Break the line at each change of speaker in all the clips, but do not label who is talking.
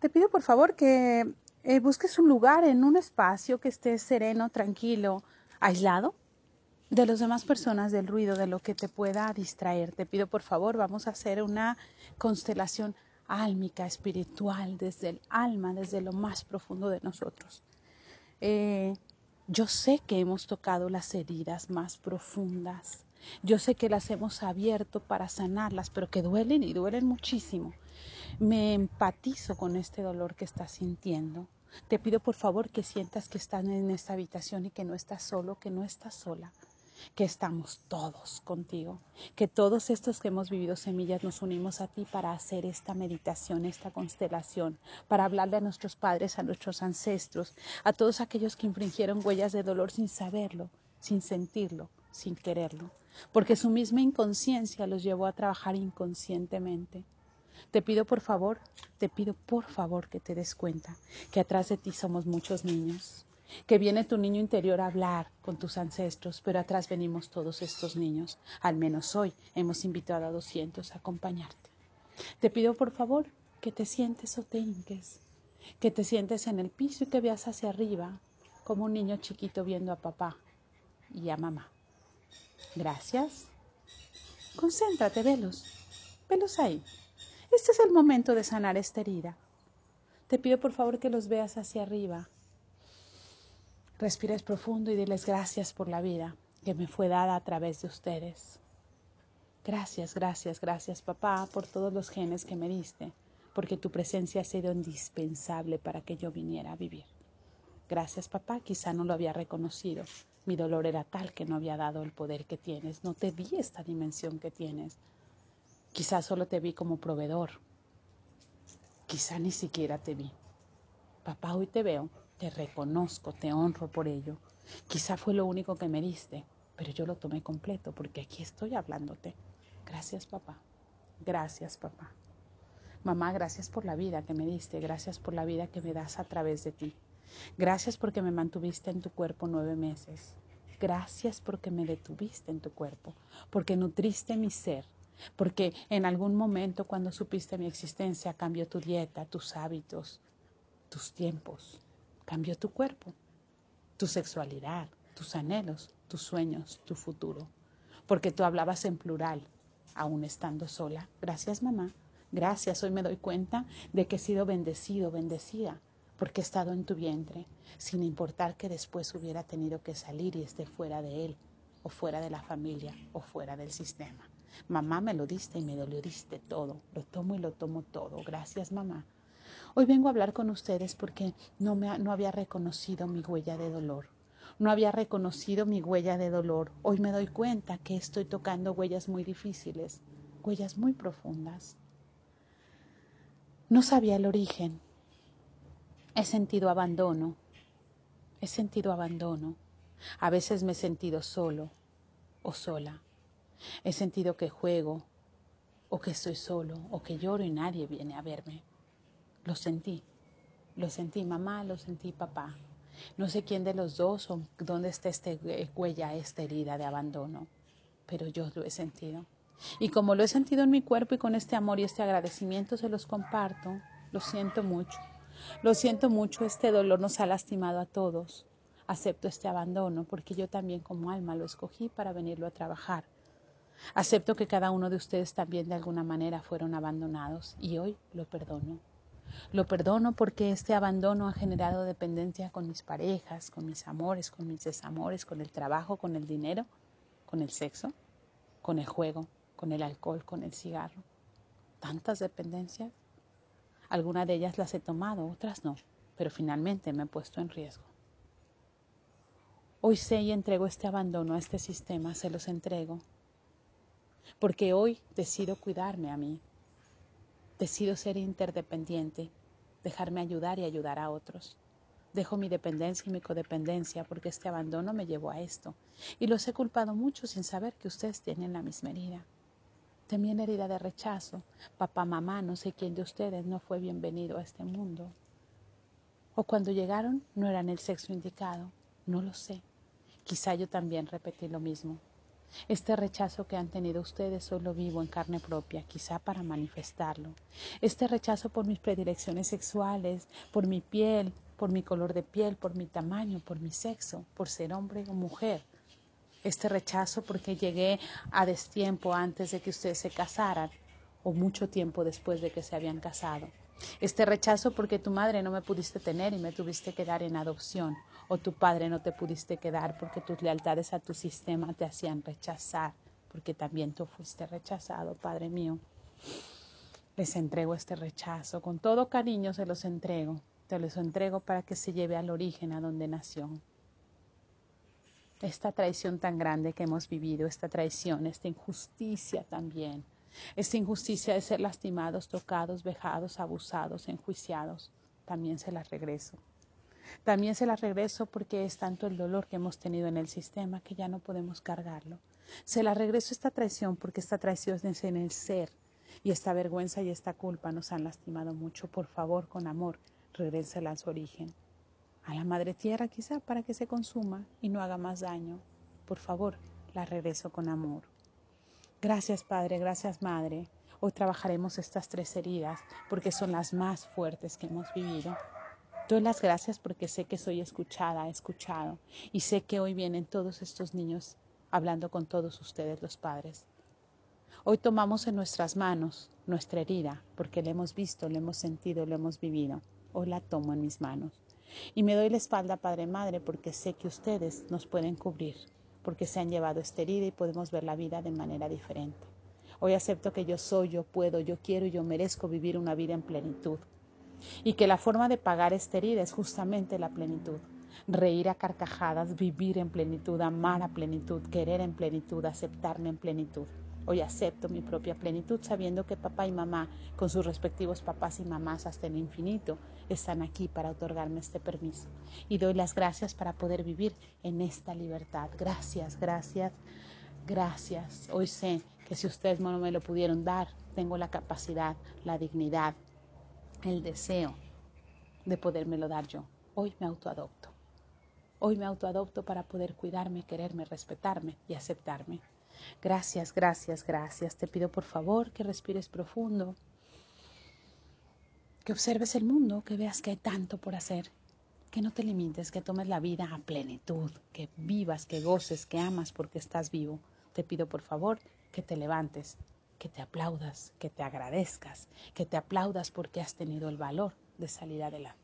te pido por favor que eh, busques un lugar en un espacio que esté sereno, tranquilo, aislado de las demás personas, del ruido, de lo que te pueda distraer. Te pido por favor, vamos a hacer una constelación álmica, espiritual, desde el alma, desde lo más profundo de nosotros. Eh, yo sé que hemos tocado las heridas más profundas. Yo sé que las hemos abierto para sanarlas, pero que duelen y duelen muchísimo. Me empatizo con este dolor que estás sintiendo. Te pido por favor que sientas que estás en esta habitación y que no estás solo, que no estás sola que estamos todos contigo, que todos estos que hemos vivido semillas nos unimos a ti para hacer esta meditación, esta constelación, para hablarle a nuestros padres, a nuestros ancestros, a todos aquellos que infringieron huellas de dolor sin saberlo, sin sentirlo, sin quererlo, porque su misma inconsciencia los llevó a trabajar inconscientemente. Te pido por favor, te pido por favor que te des cuenta que atrás de ti somos muchos niños, que viene tu niño interior a hablar con tus ancestros, pero atrás venimos todos estos niños. Al menos hoy hemos invitado a 200 a acompañarte. Te pido por favor que te sientes o te hinques, que te sientes en el piso y que veas hacia arriba como un niño chiquito viendo a papá y a mamá. Gracias. Concéntrate, velos, velos ahí. Este es el momento de sanar esta herida. Te pido por favor que los veas hacia arriba, Respires profundo y diles gracias por la vida que me fue dada a través de ustedes. Gracias, gracias, gracias papá por todos los genes que me diste, porque tu presencia ha sido indispensable para que yo viniera a vivir. Gracias papá, quizá no lo había reconocido. Mi dolor era tal que no había dado el poder que tienes, no te vi esta dimensión que tienes. Quizá solo te vi como proveedor. Quizá ni siquiera te vi. Papá, hoy te veo te reconozco, te honro por ello. Quizá fue lo único que me diste, pero yo lo tomé completo porque aquí estoy hablándote. Gracias, papá. Gracias, papá. Mamá, gracias por la vida que me diste, gracias por la vida que me das a través de ti. Gracias porque me mantuviste en tu cuerpo nueve meses. Gracias porque me detuviste en tu cuerpo, porque nutriste mi ser, porque en algún momento cuando supiste mi existencia cambió tu dieta, tus hábitos, tus tiempos cambió tu cuerpo, tu sexualidad, tus anhelos, tus sueños, tu futuro. Porque tú hablabas en plural, aún estando sola. Gracias, mamá. Gracias. Hoy me doy cuenta de que he sido bendecido, bendecida, porque he estado en tu vientre, sin importar que después hubiera tenido que salir y esté fuera de él, o fuera de la familia, o fuera del sistema. Mamá me lo diste y me lo diste todo. Lo tomo y lo tomo todo. Gracias, mamá. Hoy vengo a hablar con ustedes porque no, me, no había reconocido mi huella de dolor. No había reconocido mi huella de dolor. Hoy me doy cuenta que estoy tocando huellas muy difíciles, huellas muy profundas. No sabía el origen. He sentido abandono. He sentido abandono. A veces me he sentido solo o sola. He sentido que juego o que estoy solo o que lloro y nadie viene a verme. Lo sentí, lo sentí mamá, lo sentí papá. No sé quién de los dos o dónde está este huella, esta herida de abandono, pero yo lo he sentido. Y como lo he sentido en mi cuerpo y con este amor y este agradecimiento se los comparto, lo siento mucho. Lo siento mucho, este dolor nos ha lastimado a todos. Acepto este abandono porque yo también como alma lo escogí para venirlo a trabajar. Acepto que cada uno de ustedes también de alguna manera fueron abandonados y hoy lo perdono. Lo perdono porque este abandono ha generado dependencia con mis parejas, con mis amores, con mis desamores, con el trabajo, con el dinero, con el sexo, con el juego, con el alcohol, con el cigarro. Tantas dependencias. Algunas de ellas las he tomado, otras no, pero finalmente me he puesto en riesgo. Hoy sé y entrego este abandono a este sistema, se los entrego, porque hoy decido cuidarme a mí, Decido ser interdependiente, dejarme ayudar y ayudar a otros. Dejo mi dependencia y mi codependencia porque este abandono me llevó a esto. Y los he culpado mucho sin saber que ustedes tienen la misma herida. También herida de rechazo. Papá, mamá, no sé quién de ustedes no fue bienvenido a este mundo. O cuando llegaron no eran el sexo indicado. No lo sé. Quizá yo también repetí lo mismo. Este rechazo que han tenido ustedes solo vivo en carne propia, quizá para manifestarlo. Este rechazo por mis predilecciones sexuales, por mi piel, por mi color de piel, por mi tamaño, por mi sexo, por ser hombre o mujer. Este rechazo porque llegué a destiempo antes de que ustedes se casaran o mucho tiempo después de que se habían casado. Este rechazo porque tu madre no me pudiste tener y me tuviste que dar en adopción, o tu padre no te pudiste quedar porque tus lealtades a tu sistema te hacían rechazar, porque también tú fuiste rechazado, Padre mío. Les entrego este rechazo, con todo cariño se los entrego, te los entrego para que se lleve al origen a donde nació. Esta traición tan grande que hemos vivido, esta traición, esta injusticia también esta injusticia de ser lastimados, tocados, vejados, abusados, enjuiciados, también se la regreso. También se la regreso porque es tanto el dolor que hemos tenido en el sistema que ya no podemos cargarlo. Se la regreso esta traición porque esta traición es en el ser y esta vergüenza y esta culpa nos han lastimado mucho. Por favor, con amor, regrésela a su origen. A la madre tierra quizá para que se consuma y no haga más daño. Por favor, la regreso con amor. Gracias Padre, gracias Madre. Hoy trabajaremos estas tres heridas porque son las más fuertes que hemos vivido. Doy las gracias porque sé que soy escuchada, escuchado, y sé que hoy vienen todos estos niños hablando con todos ustedes los padres. Hoy tomamos en nuestras manos nuestra herida porque la hemos visto, la hemos sentido, la hemos vivido. Hoy la tomo en mis manos. Y me doy la espalda, Padre Madre, porque sé que ustedes nos pueden cubrir porque se han llevado esta herida y podemos ver la vida de manera diferente. Hoy acepto que yo soy, yo puedo, yo quiero y yo merezco vivir una vida en plenitud. Y que la forma de pagar esta herida es justamente la plenitud. Reír a carcajadas, vivir en plenitud, amar a plenitud, querer en plenitud, aceptarme en plenitud. Hoy acepto mi propia plenitud sabiendo que papá y mamá, con sus respectivos papás y mamás hasta el infinito, están aquí para otorgarme este permiso. Y doy las gracias para poder vivir en esta libertad. Gracias, gracias, gracias. Hoy sé que si ustedes no me lo pudieron dar, tengo la capacidad, la dignidad, el deseo de podérmelo dar yo. Hoy me autoadopto. Hoy me autoadopto para poder cuidarme, quererme, respetarme y aceptarme. Gracias, gracias, gracias. Te pido por favor que respires profundo, que observes el mundo, que veas que hay tanto por hacer, que no te limites, que tomes la vida a plenitud, que vivas, que goces, que amas porque estás vivo. Te pido por favor que te levantes, que te aplaudas, que te agradezcas, que te aplaudas porque has tenido el valor de salir adelante.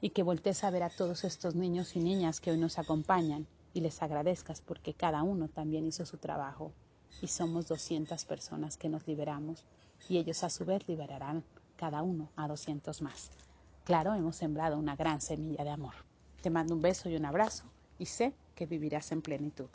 Y que voltees a ver a todos estos niños y niñas que hoy nos acompañan y les agradezcas porque cada uno también hizo su trabajo y somos 200 personas que nos liberamos y ellos a su vez liberarán cada uno a 200 más. Claro, hemos sembrado una gran semilla de amor. Te mando un beso y un abrazo y sé que vivirás en plenitud.